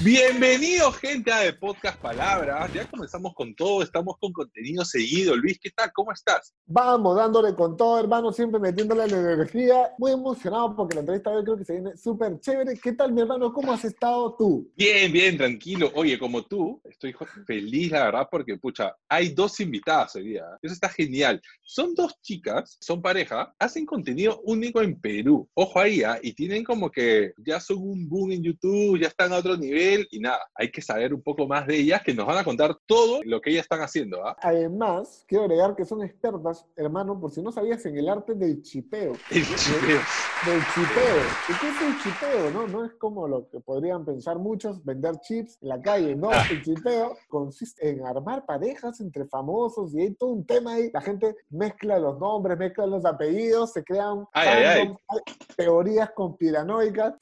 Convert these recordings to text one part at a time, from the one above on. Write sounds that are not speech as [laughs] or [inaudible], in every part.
Bienvenidos, gente, a de Podcast Palabras. Ya comenzamos con todo, estamos con contenido seguido. Luis, ¿qué tal? ¿Cómo estás? Vamos, dándole con todo, hermano, siempre metiéndole la energía. Muy emocionado porque la entrevista hoy creo que se viene súper chévere. ¿Qué tal, mi hermano? ¿Cómo has estado tú? Bien, bien, tranquilo. Oye, como tú, estoy feliz, la verdad, porque, pucha, hay dos invitadas hoy día. Eso está genial. Son dos chicas, son pareja, hacen contenido único en Perú. Ojo ahí, ¿ah? y tienen como que ya son un boom en YouTube, ya están a otro nivel y nada, hay que saber un poco más de ellas que nos van a contar todo lo que ellas están haciendo. ¿ah? Además, quiero agregar que son expertas, hermano, por si no sabías, en el arte del chipeo. [laughs] El chipeo. Del chipeo. ¿Y qué es el chipeo? No? no es como lo que podrían pensar muchos, vender chips en la calle. No, Ah. el chipeo consiste en armar parejas entre famosos y hay todo un tema ahí. La gente mezcla los nombres, mezcla los apellidos, se crean Ay, ay, ay. teorías conspiranoicas.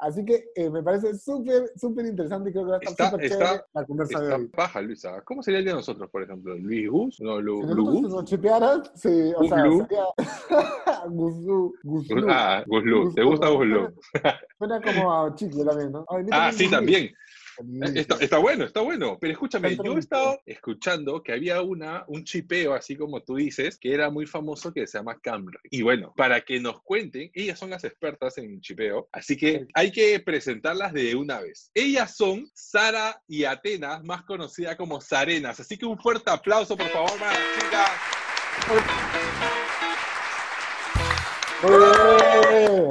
Así que eh, me parece súper, súper interesante y creo que va a estar Está- súper chévere la conversa de hoy. baja, Luisa. ¿Cómo sería el de nosotros, por ejemplo? ¿Luis Gus? No, Lu, Si Lu Gus. nos chipearan, sí, o sea, sería [laughs] Guzlu, Guzlu. Ah, Guslu. ¿Te gusta Guslu? Suena como a chicle también, ¿no? Ay, Ah, sí, también. Buenísimo. Está, está bueno, está bueno. Pero escúchame, yo he estado escuchando que había una, un chipeo, así como tú dices, que era muy famoso que se llama Camry. Y bueno, para que nos cuenten, ellas son las expertas en chipeo, así que hay que presentarlas de una vez. Ellas son Sara y Atenas, más conocida como Sarenas. Así que un fuerte aplauso, por favor, para las chicas. ¡Eh!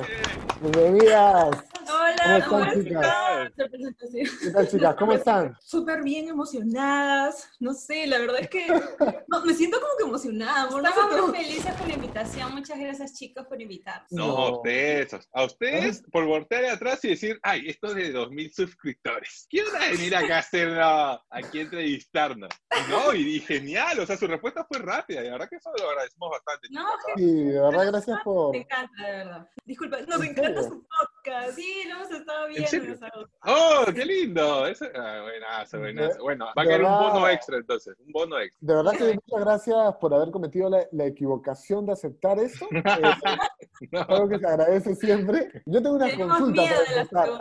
Bienvenidas. Hola, ¿Cómo ¿cómo están, chicas? ¿Qué tal, chicas? ¿Cómo están? Súper bien emocionadas. No sé, la verdad es que [laughs] no, me siento como que emocionada. amor, no sé Estamos muy felices por la invitación. Muchas gracias, chicos, por invitarnos. No, No. a ustedes, a ustedes por voltear atrás y decir, ay, esto es de 2.000 suscriptores. ¿Quién va a venir acá a hacer, aquí entrevistarnos? No, y, y [laughs] genial, o sea, su respuesta fue rápida, y la verdad que eso lo agradecemos bastante. No, chicas. Sí, de verdad, gracias por... Me encanta, de verdad. Disculpa, nos ¿En encanta su podcast. Sí, lo hemos estado viendo. ¡Oh, qué lindo! Eso, ah, buenazo, buenazo. Bueno, va a caer un bono extra entonces, un bono extra. De verdad que muchas gracias por haber cometido la, la equivocación de aceptar esto. [laughs] Es algo que se agradece siempre. Yo tengo una Tenemos consulta miedo de las.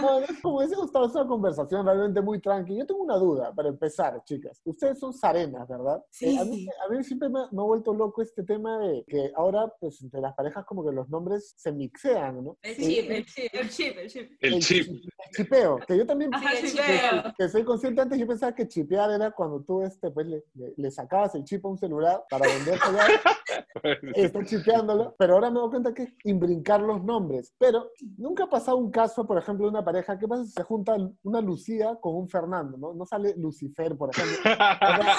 No, es como ese Gustavo, es una conversación realmente muy tranquila. Yo tengo una duda para empezar, chicas. Ustedes son sarenas, ¿verdad? Sí. Eh, a, mí, a mí siempre me, me ha vuelto loco este tema de que ahora, pues, entre las parejas como que los nombres se mixean, ¿no? El chip, el chip, el chip, el chip. El chip. chi- el chipeo, que yo también Ajá, el el chipeo. que, que soy consciente antes, yo pensaba que chipear era cuando tú este, pues, le, le- le sacabas el chip a un celular para venderlo [laughs] está chipeándolo, pero ahora me doy cuenta que es imbrincar los nombres. Pero nunca ha pasado un caso, por ejemplo, de una pareja, ¿qué pasa si se junta una Lucía con un Fernando? No, no sale Lucifer, por ejemplo. [laughs] O sea,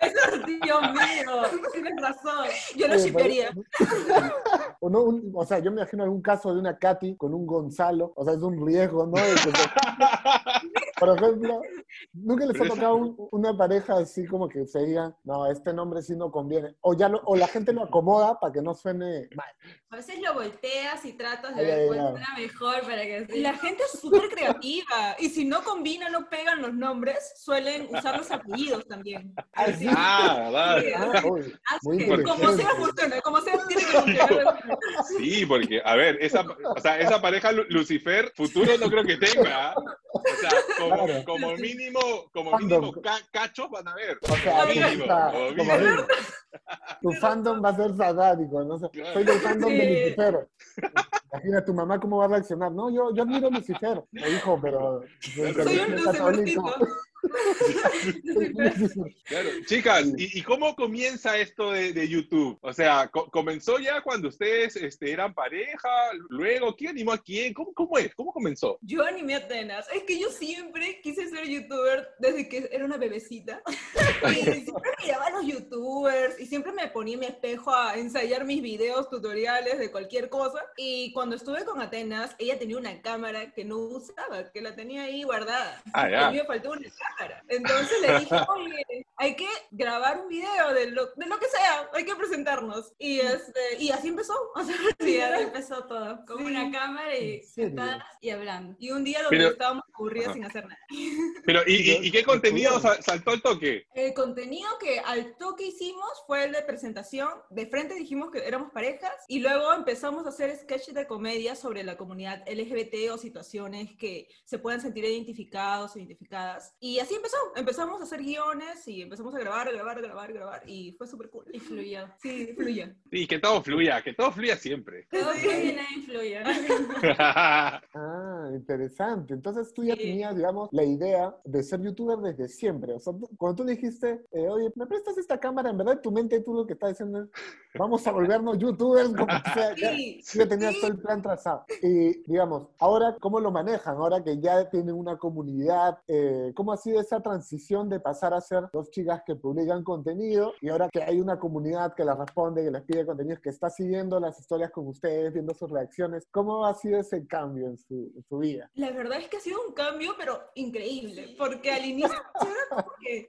Eso, Dios mío, tienes razón. Yo lo shipearía. [laughs] O, no, un- o sea, yo me imagino algún caso de una Katy con un Gonzalo, o sea, es un riesgo, ¿no? [laughs] Por ejemplo, nunca les ha tocado un- una pareja así como que se digan, no, este nombre sí no conviene. O, ya lo- o la gente lo acomoda para que no suene mal. A veces lo volteas y tratas de Ay, ver ay, cuál suena mejor para que sí. La gente es súper creativa y si no combinan, no pegan los nombres, suelen usar los apellidos también. Sí. Ah, vale. Ah. Como sea funciona, como sea tiene que funcionar. Sí, porque, a ver, esa, o sea, esa pareja Lu- Lucifer, futuro no creo que tenga. ¿ah? O sea, como, Claro. como mínimo, como Fandom. mínimo ca- cachos van a ver. O sea, Como mínimo, está- como como mínimo. [laughs] tu fandom va a ser satánico, no sé. Claro. Soy del fandom de. Lucifer. Imagina tu mamá cómo va a reaccionar. No, yo, yo admiro a Lucifer. Me dijo, pero. Soy un lucifercito. [laughs] Claro. Chicas, ¿y, y cómo comienza esto de, de YouTube? O sea, co- ¿comenzó ya cuando ustedes este, eran pareja? Luego, ¿quién animó a quién? ¿Cómo, cómo es? ¿Cómo comenzó? Yo animé a Atenas. Es que yo siempre quise ser youtuber desde que era una bebecita. [laughs] Y siempre miraba a los youtubers y siempre me ponía en mi espejo a ensayar mis videos, tutoriales de cualquier cosa. Y cuando estuve con Atenas, ella tenía una cámara que no usaba, que la tenía ahí guardada. Ah, Y ya. a mí me faltó una cámara. Entonces le dije, oye, hay que grabar un video de lo, de lo que sea, hay que presentarnos. Y, este, y así empezó. [laughs] O sea, Sí, ahí empezó todo. Con Sí. una cámara y sentadas y hablando. Y un día donde Pero- estábamos aburridas Ajá. sin hacer nada. Pero, ¿y, y- y qué contenido sal- saltó al toque? El contenido que al toque hicimos fue el de presentación. De frente dijimos que éramos parejas y luego empezamos a hacer sketches de comedia sobre la comunidad LGBT o situaciones que se puedan sentir identificados o identificadas. Y así empezó. Empezamos a hacer guiones y empezamos a grabar, grabar, grabar, grabar y fue súper cool. Y fluyó. Sí, fluyó. Y que todo fluya, que todo fluya siempre. Todo fluye y nada influye. [laughs] Ah, interesante. Entonces tú ya Sí. tenías, digamos, la idea de ser youtuber desde siempre. O sea, tú- cuando tú dijiste, eh, oye, ¿me prestas esta cámara? En verdad, en tu mente tú lo que estás diciendo es, vamos a volvernos youtubers, como que sea. Ya, Sí, tú ya tenías sí. todo el plan trazado. Y, digamos, ahora, ¿cómo lo manejan? Ahora que ya tienen una comunidad, eh, ¿cómo ha sido esa transición de pasar a ser dos chicas que publican contenido y ahora que hay una comunidad que les responde, que les pide contenidos, que está siguiendo las historias con ustedes, viendo sus reacciones? ¿Cómo ha sido ese cambio en su, en su vida? La verdad es que ha sido un cambio, pero increíble, porque al inicio [laughs] era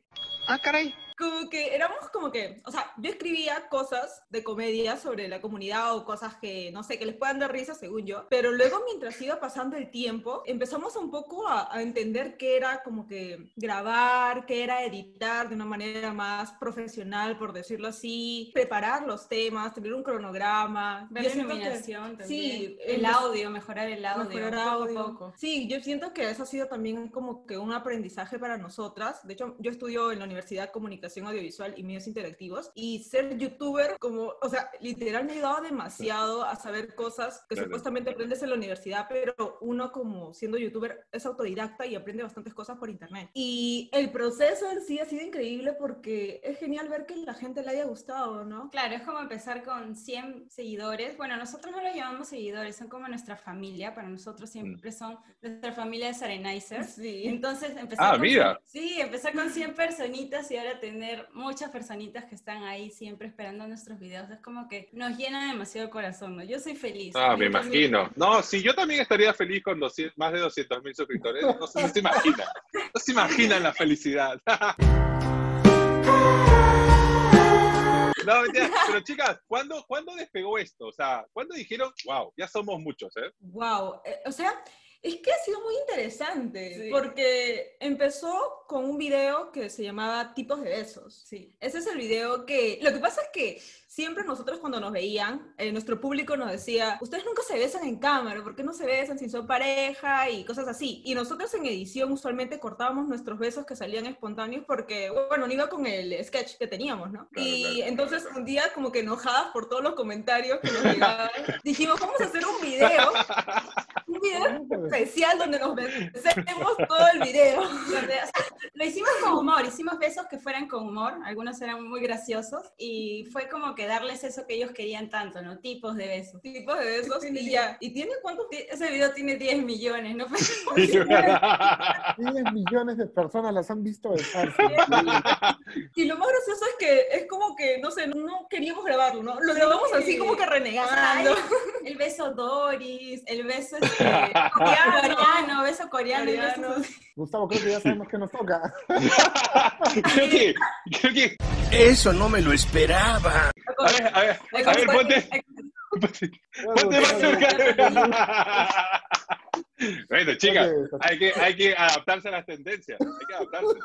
Ah, caray. Como que éramos como que, o sea, yo escribía cosas de comedia sobre la comunidad o cosas que, no sé, que les puedan dar risa según yo, pero luego mientras iba pasando el tiempo, empezamos un poco a, a entender qué era como que grabar, qué era editar de una manera más profesional, por decirlo así, preparar los temas, tener un cronograma. Ver Yo la siento que- iluminación también. Sí, el empe- audio, mejorar el audio. mejorar poco a audio. poco. Sí, yo siento que eso ha sido también como que un aprendizaje para nosotras. De hecho, yo estudio en la Universidad de Comunicación Audiovisual y Medios Interactivos y ser youtuber como, o sea, literal me ha ayudado demasiado a saber cosas que Claro. supuestamente aprendes en la universidad, pero uno como siendo youtuber es autodidacta y aprende bastantes cosas por internet. Y el proceso en sí ha sido increíble porque es genial ver que la gente le haya gustado, ¿no? Claro, es como empezar con 100 seguidores. Bueno, nosotros no los llamamos seguidores, son como nuestra familia. Para nosotros siempre son nuestra familia de Serenizers. Sí. Entonces, empezar Ah, con mira. Sí, empezar con 100 personitas y ahora tener muchas personitas que están ahí siempre esperando nuestros videos. Es como que nos llena demasiado el corazón, ¿no? Yo soy feliz. Ah, me imagino. No, sí, yo también estaría feliz con 200 más de 200 mil suscriptores. No, se- no se imaginan. No se imaginan la felicidad. No, mentira. Pero chicas, ¿cuándo, ¿cuándo despegó esto? O sea, ¿cuándo dijeron, wow, ya somos muchos, eh? Wow, o sea, es que ha sido muy interesante Sí. porque empezó con un video que se llamaba Tipos de Besos. Sí. Ese es el video que... Lo que pasa es que siempre nosotros cuando nos veían, eh, nuestro público nos decía, ustedes nunca se besan en cámara, ¿por qué no se besan si son pareja? Y cosas así. Y nosotros en edición usualmente cortábamos nuestros besos que salían espontáneos porque, bueno, no iba con el sketch que teníamos, ¿no? Claro, y claro. entonces un día como que enojadas por todos los comentarios que nos llegaban, [laughs] dijimos, vamos a hacer un video, un video especial donde nos besemos todo el video. [laughs] Lo hicimos con humor, hicimos besos que fueran con humor, algunos eran muy graciosos y fue como que darles eso que ellos querían tanto, ¿no? Tipos de besos. tipos de besos Sí, y ya. ¿Y tiene cuántos? Ese video tiene 10 millones, ¿no? [laughs] 10 millones de personas las han visto besarse. Y lo más gracioso es que es como que, no sé, no queríamos grabarlo, ¿no? Lo grabamos así como que renegando. el, el beso Doris, el beso este, [laughs] coreano, beso coreano, y Coreano. besos- Gustavo, creo que ya sabemos que nos toca. [laughs] creo que, creo que, Eso no me lo esperaba. A ver, a ver, a ver, ponte, ponte, más cerca. Bueno, chicas, hay que, hay que adaptarse a las tendencias. Hay que adaptarse.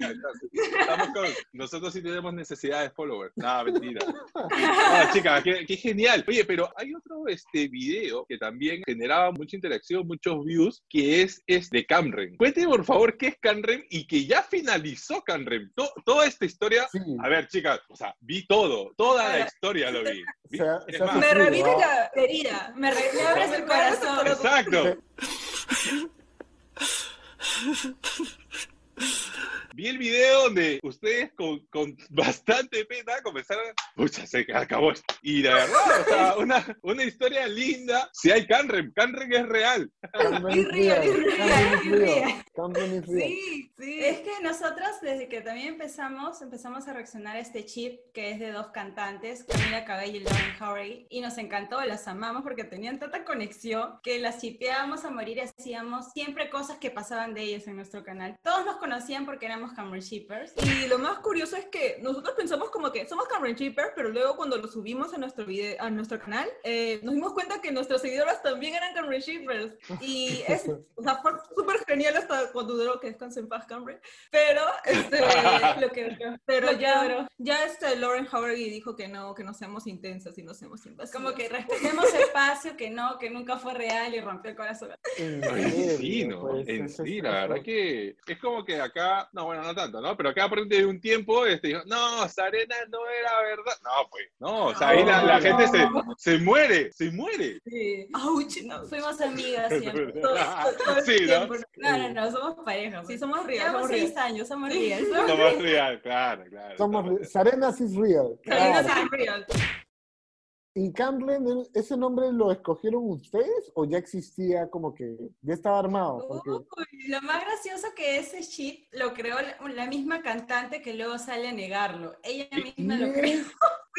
Estamos con, nosotros sí tenemos necesidad de followers. No, mentira. No, chicas, qué, qué genial. Oye, pero hay otro este, video que también generaba mucha interacción, muchos views, que es, es de Camren. Cuénteme, por favor, qué es Camren y que ya finalizó Camren. To- toda esta historia. Sí. A ver, chicas, o sea, vi todo. Toda la historia lo vi. Se se Me revive ¿ah? la herida. Me, Me abres el corazón. Exacto. [laughs] vi el video donde ustedes con, con bastante pena comenzaron, pucha, se acabó esto. Y la verdad, o sea, [laughs] una, una historia linda. Si hay Canren, Canren es real. Cameron Y real, Cameron y real. Sí, sí. Es que nosotros desde que también empezamos, empezamos a reaccionar a este chip que es de dos cantantes, Camila Cabello y Lauren Howry, y nos encantó, las amamos porque tenían tanta conexión que las chipeábamos a morir y hacíamos siempre cosas que pasaban de ellas en nuestro canal. Todos nos conocían porque éramos Cameron Shippers. Y lo más curioso es que nosotros pensamos como que somos Cameron Shippers, pero luego cuando lo subimos a nuestro video, a nuestro canal, eh, nos dimos cuenta que nuestras seguidoras también eran Cameron Shippers. Y es, o sea, fue súper genial hasta cuando duró que descanse en paz Cameron. Pero, este, Lo que pero ya, ya este Lauren Howry dijo que no, que no seamos intensas y no seamos invasivas. Como que respetemos espacio, que no, que nunca fue real y rompió el corazón. En Oye, serio, sí, ¿no? pues, en sí, la verdad que es como que acá, no, bueno, no tanto, ¿no? Pero acá por ejemplo, de un tiempo, este, dijo, no, Sarena no era verdad. No, pues, no, o sea, ahí la, la gente se, se muere, se muere. Sí. Ouch, no. Fuimos amigas siempre. Todo- [laughs] todo- todo el Sí, ¿no? tiempo. No, no, no, somos pareja. Sí, pues. somos real, somos real. seis años, somos real. [laughs] No más real, claro, claro. Somos, Sarenas is real. Sarena claro. es real. ¿Y Camden, ese nombre lo escogieron ustedes o ya existía como que ya estaba armado? Porque Uy, lo más gracioso que ese chip lo creó la, la misma cantante que luego sale a negarlo. Ella misma lo creó.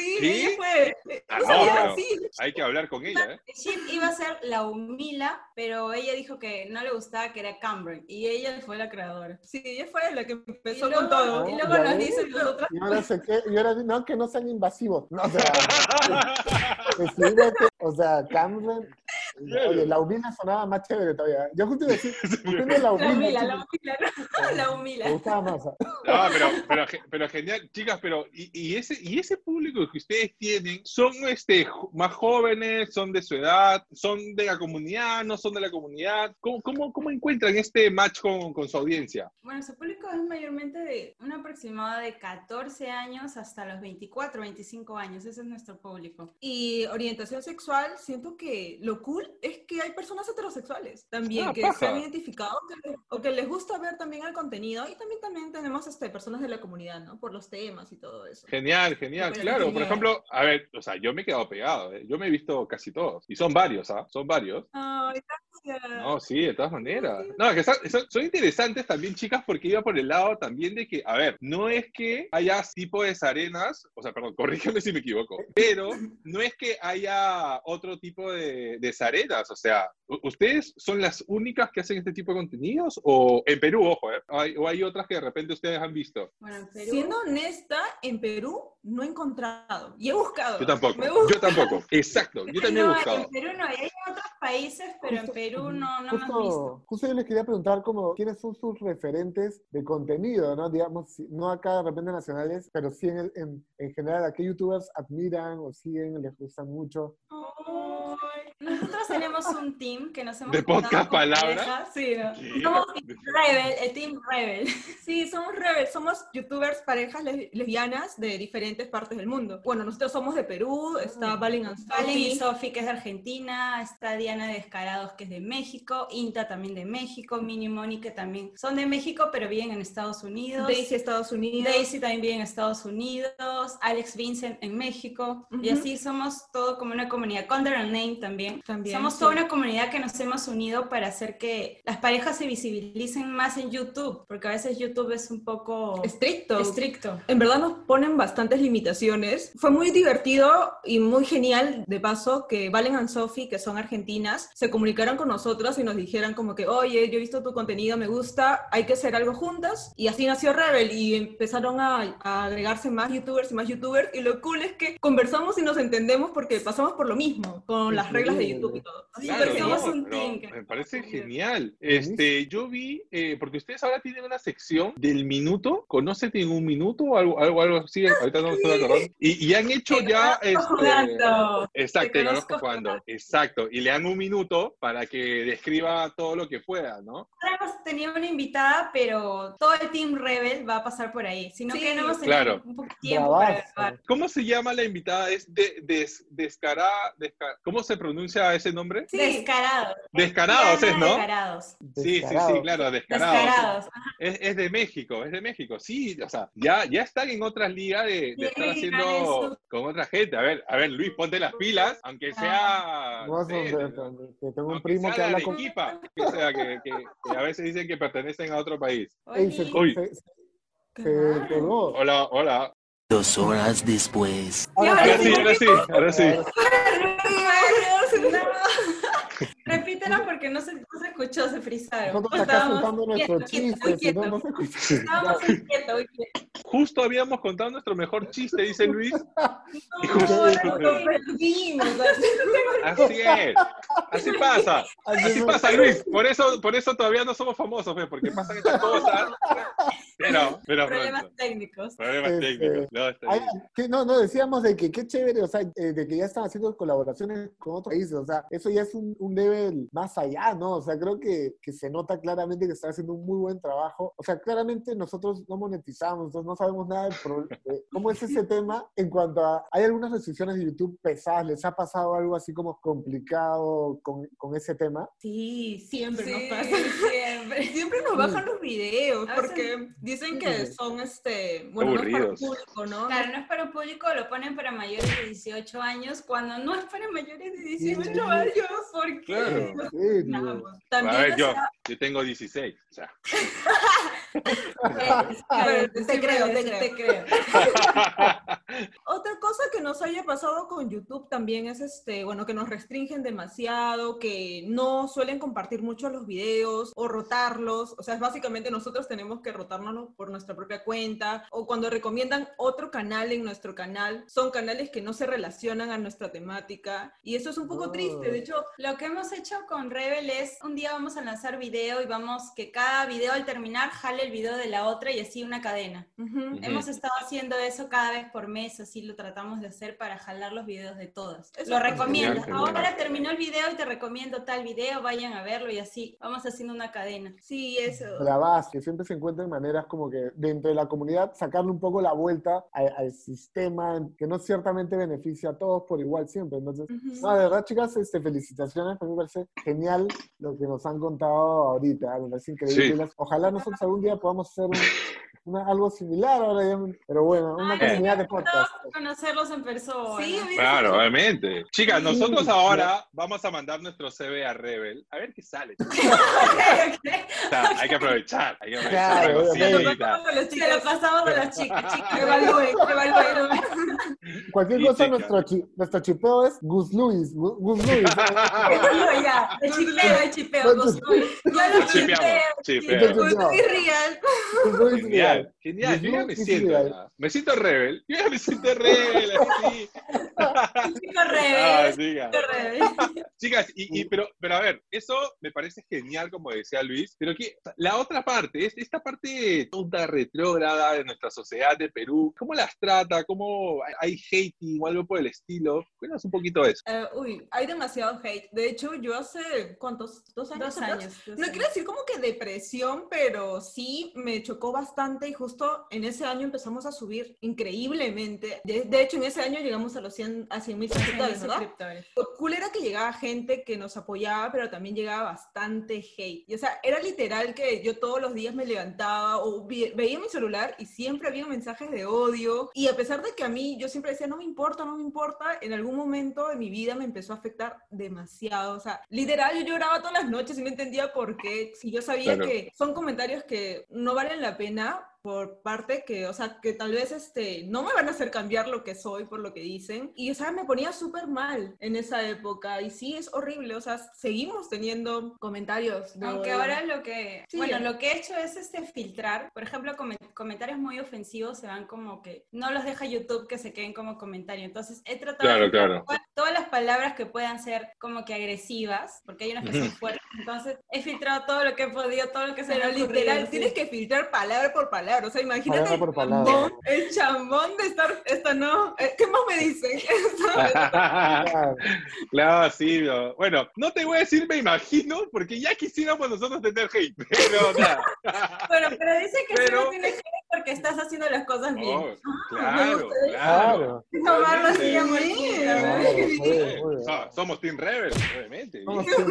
Sí, ¿Sí? ella fue. Ah, No sabía, sí. hay que hablar con ella, ¿eh? Iba a ser la Humila, pero ella dijo que no le gustaba que era Cameron y ella fue la creadora. Sí, ella fue la que empezó luego, con todo. y luego nos dice nosotros, y ahora sé que, y ahora no, que no sean invasivos. No, o sea, [laughs] decidete, o sea, Camden, oye, la humila sonaba más chévere todavía. Yo justo iba a decir, ¿por qué no la la humila? Humila, chico? la Humila, no, [laughs] la Me Humila. gustaba más. No, pero, pero, pero genial, chicas, pero y, y ese y ese público que ustedes tienen son este más jóvenes, son de su edad, son de la comunidad, no son de la comunidad. ¿Cómo, cómo, cómo encuentran este match con, con su audiencia? Bueno, su público es mayormente de un aproximado de 14 años hasta los 24, 25 años. Ese es nuestro público. Y orientación sexual, siento que lo cool es que hay personas heterosexuales también Ah, que paja. se han identificado que o que les gusta ver también el contenido y también también tenemos este, personas de la comunidad, ¿no? Por los temas y todo eso. Genial, genial, claro. Por ejemplo, a ver, o sea, yo me he quedado pegado, ¿eh? yo me he visto casi todos. Y son varios, ¿ah? Son varios. Ay, gracias. No, sí, de todas maneras. No, es que son, interesantes también, chicas, porque iba por el lado también de que, a ver, no es que haya tipo de arenas, o sea, perdón, [laughs] corrígeme si me equivoco, pero no es que haya otro tipo de, de arenas, o sea, ¿u- ¿ustedes son las únicas que hacen este tipo de contenidos? O en Perú, ojo, ¿eh? O hay, o hay otras que de repente ustedes han visto. Bueno, en Perú, Siendo honesta, en Perú no he encontrado y he buscado. Yo tampoco, Me busco. yo tampoco. Exacto, yo también he buscado. en Perú no, hay en otros países, pero en Justo- Perú no, no hemos visto. Justo, justo yo les quería preguntar como quiénes son sus referentes de contenido, ¿no? Digamos, no acá de repente nacionales, pero sí en, en, en general, ¿a qué youtubers admiran o siguen, les gustan mucho? Ay, Tenemos un team que nos hemos ¿De podcast palabra? Sí, ¿no? Somos Rebel, el team Rebel. [laughs] Sí, somos rebel, somos youtubers, parejas les- lesbianas de diferentes partes del mundo. Bueno, nosotros somos de Perú, está Valen Valen y. Sofi, que es de Argentina, está Diana de Descarados, que es de México, Inta también de México, Mini Moni, que también son de México, pero viven en Estados Unidos. Daisy, Estados Unidos. Daisy también vive en Estados Unidos, Alex Vincent en México, y Ujú. así somos todo como una comunidad. Condor and Name también. También, somos sí. Una comunidad que nos hemos unido para hacer que las parejas se visibilicen más en YouTube, porque a veces YouTube es un poco Estricto. estricto. En verdad nos ponen bastantes limitaciones. Fue muy divertido y muy genial, de paso, que Valen and Sophie, que son argentinas, se comunicaran con nosotras y nos dijeran como que, oye, yo he visto tu contenido, me gusta, hay que hacer algo juntas. Y así nació Rebel y empezaron a, a agregarse más youtubers y más youtubers. Y lo cool es que conversamos y nos entendemos porque pasamos por lo mismo, con las reglas de YouTube y todo. Claro, no, que- me parece genial. Este, yo vi, eh, porque ustedes ahora tienen una sección del minuto, conócete en un minuto o algo, algo, algo así, ahorita no estoy acordando. Y, y han hecho Te ya, conozco este, jugando. exacto, Te conozco jugando, exacto, y le dan un minuto para que describa todo lo que pueda, ¿no? Ahora hemos tenido una invitada, pero todo el team Rebel va a pasar por ahí, sino Sí, que no hemos tenido claro. un poco de tiempo para. ¿Cómo se llama la invitada? Es de, des, descará, desca- ¿Cómo se pronuncia ese nombre? Sí. Descarados. Descarados es, ¿no? Descarados. Sí, sí, sí, claro, descarados. Descarados. Es, es de México, es de México. Sí, o sea, ya, ya están en otras ligas de, de Sí, estar haciendo con otra gente. A ver, a ver, Luis, ponte las pilas, aunque sea. No, sé, que tengo un primo sea que de habla con... Arequipa, que, sea, que, que- que a veces dicen que pertenecen a otro país. Ey, se, Uy. se- se- Qué se raro. pegó. Hola, hola. Dos horas después. Ahora Ahora sí, ahora sí, ahora sí. Repítenos porque no se, no se escuchó, se frizaron. Nosotros acá Estábamos soltando no, no se escucha. Estábamos quietos, muy quietos. Justo habíamos contado nuestro mejor chiste, dice Luis. No, lo perdimos. Así es. Así pasa. Así pasa, Luis. Por eso, por eso todavía no somos famosos, ¿ves? porque pasan estas cosas. Pero, pero Problemas pronto. técnicos. Problemas Este, técnicos. No, está bien. no, no, decíamos de que qué chévere, o sea, eh, de que ya están haciendo colaboraciones con otros países, o sea, eso ya es un, un más allá, ¿no? O sea, creo que, que se nota claramente que están haciendo un muy buen trabajo. O sea, claramente nosotros no monetizamos, entonces no sabemos nada del pro- de cómo es ese tema en cuanto a, hay algunas restricciones de YouTube pesadas, ¿les ha pasado algo así como complicado con, con ese tema? Sí, siempre Sí, nos pasa. siempre. [laughs] Siempre nos bajan los videos porque dicen que son este, bueno, no es para Aburridos. público, ¿no? Claro, no es para público, lo ponen para mayores de 18 años, cuando no es para mayores de 18 Sí. años, porque Claro. [laughs] ¿En serio? Pues, A También ver, yo, yo tengo 16. O sea. [laughs] eh, te sí, creo, te sí, creo. Otra cosa que nos haya pasado con YouTube también es este, bueno, que nos restringen demasiado, que no suelen compartir mucho los videos o rotarlos. O sea, básicamente nosotros tenemos que rotarnos por nuestra propia cuenta. O cuando recomiendan otro canal en nuestro canal, son canales que no se relacionan a nuestra temática. Y eso es un poco Oh. triste. De hecho, Lo que hemos hecho con Rebel es, un día vamos a lanzar video y vamos que cada video al terminar jale el video de la otra y así una cadena. ujú, Ujú. Hemos estado haciendo eso cada vez por mes, así lo tratamos de hacer para jalar los videos de todas. Eso lo recomiendo. genial, Ahora genial. terminó el video y te recomiendo tal video, vayan a verlo y así vamos haciendo una cadena. sí, eso. bravas, que siempre se encuentran maneras como que dentro de la comunidad sacarle un poco la vuelta a- al sistema que no ciertamente beneficia a todos por igual siempre. Entonces, Ujú. no, de verdad, chicas, este, felicitaciones. A mí me parece genial lo que nos han contado ahorita. Me parece increíble. Sí. Ojalá nosotros algún día podamos hacer un- [laughs] una- algo similar ahora ya, pero bueno, una Ay, comunidad de podcast. conocerlos en persona. Sí, Claro, obviamente. Chicas, Sí. nosotros ahora vamos a mandar nuestro CV a Rebel. A ver qué sale. [laughs] O sea, hay que aprovechar. Hay que aprovechar Claro, los Se chicos. lo pasamos a las chicas, chicas. Evalúen, evalúen. [laughs] Cualquier Sí, cosa, nuestro, chi- nuestro chipeo es Gus Luis. Gu- Gus Luis. [laughs] Ya, el chipeo, el chipeo. Ya lo Chipeamos, chipeo. No. Muy real. Gus Luis Genial, genial. Yo ya me Gus Luis siento. Me siento rebel. Yo ya me siento rebel. Así. Ah, rebelde. Chicas, y, y- pero, pero a ver, eso me parece genial, como decía Luis, pero que la otra parte, es esta parte tonta, retrógrada de nuestra sociedad de Perú, ¿cómo las trata? ¿Cómo hay- hating o algo por el estilo? Cuéntanos un poquito de eso. Eh, uy, hay demasiado hate. De hecho, yo hace, ¿cuántos? ¿Dos años? Dos años. dos No años. quiero decir como que depresión, pero sí me chocó bastante y justo en ese año empezamos a subir increíblemente. De, de hecho, en ese año llegamos a los 100 a 100 mil suscriptores, ¿verdad? suscriptores. Lo cool era que llegaba gente que nos apoyaba, pero también llegaba bastante hate. Y, o sea, era literal que yo todos los días me levantaba o vi- veía mi celular y siempre había mensajes de odio. Y a pesar de que a mí yo siempre decía, no me importa, no me importa, en algún momento de mi vida me empezó a afectar demasiado. O sea, literal, yo lloraba todas las noches y no entendía por qué. Si yo sabía Claro. que son comentarios que no valen la pena por parte que, o sea, que tal vez este, no me van a hacer cambiar lo que soy por lo que dicen. Y, o sea, me ponía súper mal en esa época. Y sí, es horrible. O sea, seguimos teniendo comentarios. de Aunque ahora lo que, Sí. bueno, lo que he hecho es este filtrar, por ejemplo, comen- comentarios muy ofensivos se van como que no los deja YouTube que se queden como comentario. Entonces he tratado Claro, de claro. todas- todas las palabras que puedan ser como que agresivas, porque hay unas que son fuertes. Entonces he filtrado todo lo que he podido, todo lo que se me ha ocurrido, literal, sí. tienes que filtrar palabra por palabra. O sea, imagínate Palabra el por palabra. chambón, el chambón de estar, esta no. eh, ¿Qué más me dicen? Claro. claro, sí. no. Bueno, no te voy a decir me imagino, porque ya quisiéramos nosotros tener hate, [laughs] pero nada. Bueno, pero dice que Pero- no tiene que porque estás haciendo las cosas bien. Oh, claro, gusta claro. Tomarlo así a Sí. morir. Somos Team Rebel, obviamente. Somos. Team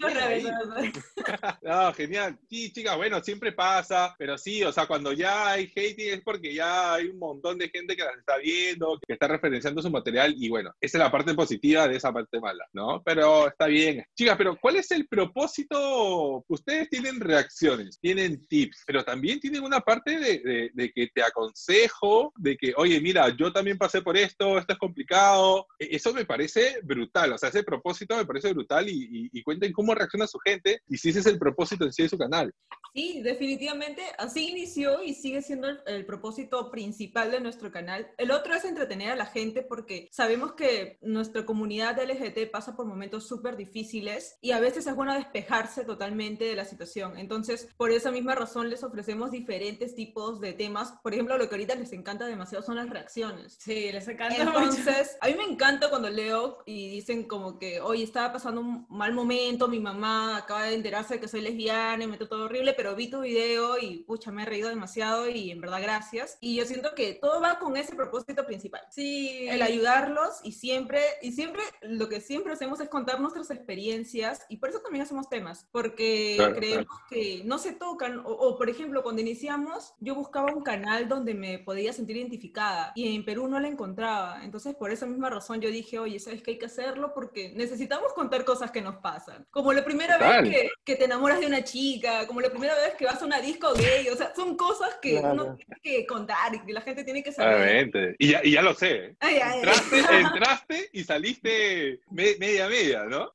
Rebel acá. [laughs] No, genial. Sí, chicas, bueno, siempre pasa, pero sí, o sea, cuando ya hay hating es porque ya hay un montón de gente que las está viendo, que está referenciando su material y bueno, esa es la parte positiva de esa parte mala, ¿no? Pero está bien. Chicas, pero ¿cuál es el propósito? Ustedes tienen reacciones, tienen tips, pero también tienen una parte de, que te aconsejo, de que, oye, mira, yo también pasé por esto, esto es complicado. E- Eso me parece brutal, o sea, ese propósito me parece brutal y, y- y cuenten cómo reacciona su gente y si ese es el propósito en sí de su canal. Sí, definitivamente así inició y sigue siendo el, el propósito principal de nuestro canal. El otro es entretener a la gente porque sabemos que nuestra comunidad LGT pasa por momentos súper difíciles y a veces es bueno despejarse totalmente de la situación. Entonces, por esa misma razón les ofrecemos diferentes tipos de temas. Por ejemplo, lo que ahorita les encanta demasiado son las reacciones. Sí, les encanta mucho. Entonces, a mí me encanta cuando leo y dicen como que, oye, estaba pasando un mal momento, mi mamá acaba de enterarse de que soy lesbiana y me trató horrible, pero vi tu video y, pucha, me he reído demasiado y en verdad gracias. Y yo siento que todo va con ese propósito principal. Sí. El ayudarlos y siempre, y siempre, lo que siempre hacemos es contar nuestras experiencias y por eso también hacemos temas, porque Claro, creemos que no se tocan, o, o, por ejemplo, cuando iniciamos, yo buscaba un canal donde me podía sentir identificada y en Perú no la encontraba, entonces por esa misma razón yo dije, oye, ¿sabes que hay que hacerlo? Porque necesitamos contar cosas que nos pasan, como la primera Total. vez que, que te enamoras de una chica, como la primera vez que vas a una disco gay, o sea, son cosas que Claro. uno tiene que contar y que la gente tiene que saber. Obviamente. Y ya, y ya lo sé. Ay, ay, ay. Entraste, y saliste me- media media, ¿no?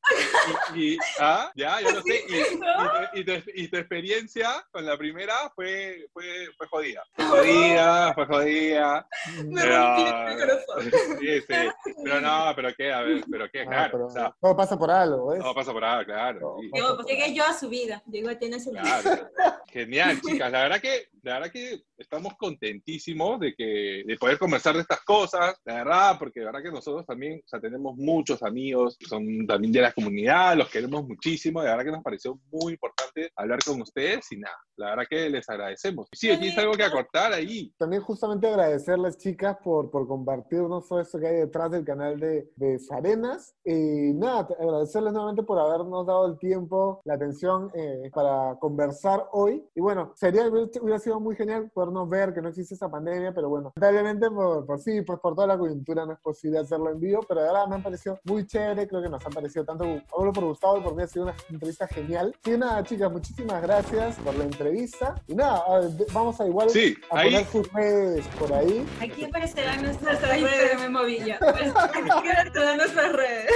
Y, y- ah, ya, ya lo sé. Y, y tu, y tu- y tu experiencia con la primera fue, fue, fue jodida. Fue jodida, fue jodida. Me Pero- rompí el corazón. Sí, sí. Pero no, pero qué, a ver, pero qué, Ah, claro. pero O sea, todo pasa por algo, ¿ves? todo pasa por ahí, claro. Sí. Yo, por llegué algo. yo a su vida. Llegó a tener su vida. Claro. Genial, chicas. La verdad que, la verdad que estamos contentísimos de que, de poder conversar de estas cosas. La verdad, porque la verdad que nosotros también, o sea, tenemos muchos amigos son también de la comunidad, los queremos muchísimo. La verdad que nos pareció muy importante hablar con ustedes y nada, la verdad que les agradecemos. Sí, ¿tienes algo que acortar ahí? También justamente agradecerles, chicas, por, por compartirnos todo esto que hay detrás del canal de, de Sarenas. Y nada, agradecerles nuevamente por habernos dado el tiempo, la atención eh, para conversar hoy. Y bueno, sería, hubiera sido muy genial podernos ver, que no existe esa pandemia, pero bueno, lamentablemente por, por sí, pues por toda la coyuntura no es posible hacerlo en vivo, pero de verdad me han parecido muy chévere, creo que nos han parecido tanto, hablo por Gustavo y por mí ha sido una entrevista genial. Y nada, chicas, muchísimas gracias por la entrevista. Y nada, a ver, vamos a igual Sí, a ahí, poner sus redes por ahí. Aquí aparecerán nuestras Ay, redes. me moví ya. todas [laughs] nuestras redes.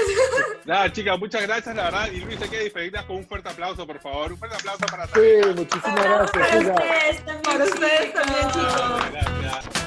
nada, chicas, muchas gracias, la verdad. Y Luis, hay que despedirnos con un fuerte aplauso, por favor. Un fuerte aplauso para Sí, muchísimas gracias, Para ustedes también, Para ustedes también, chicos. Gracias.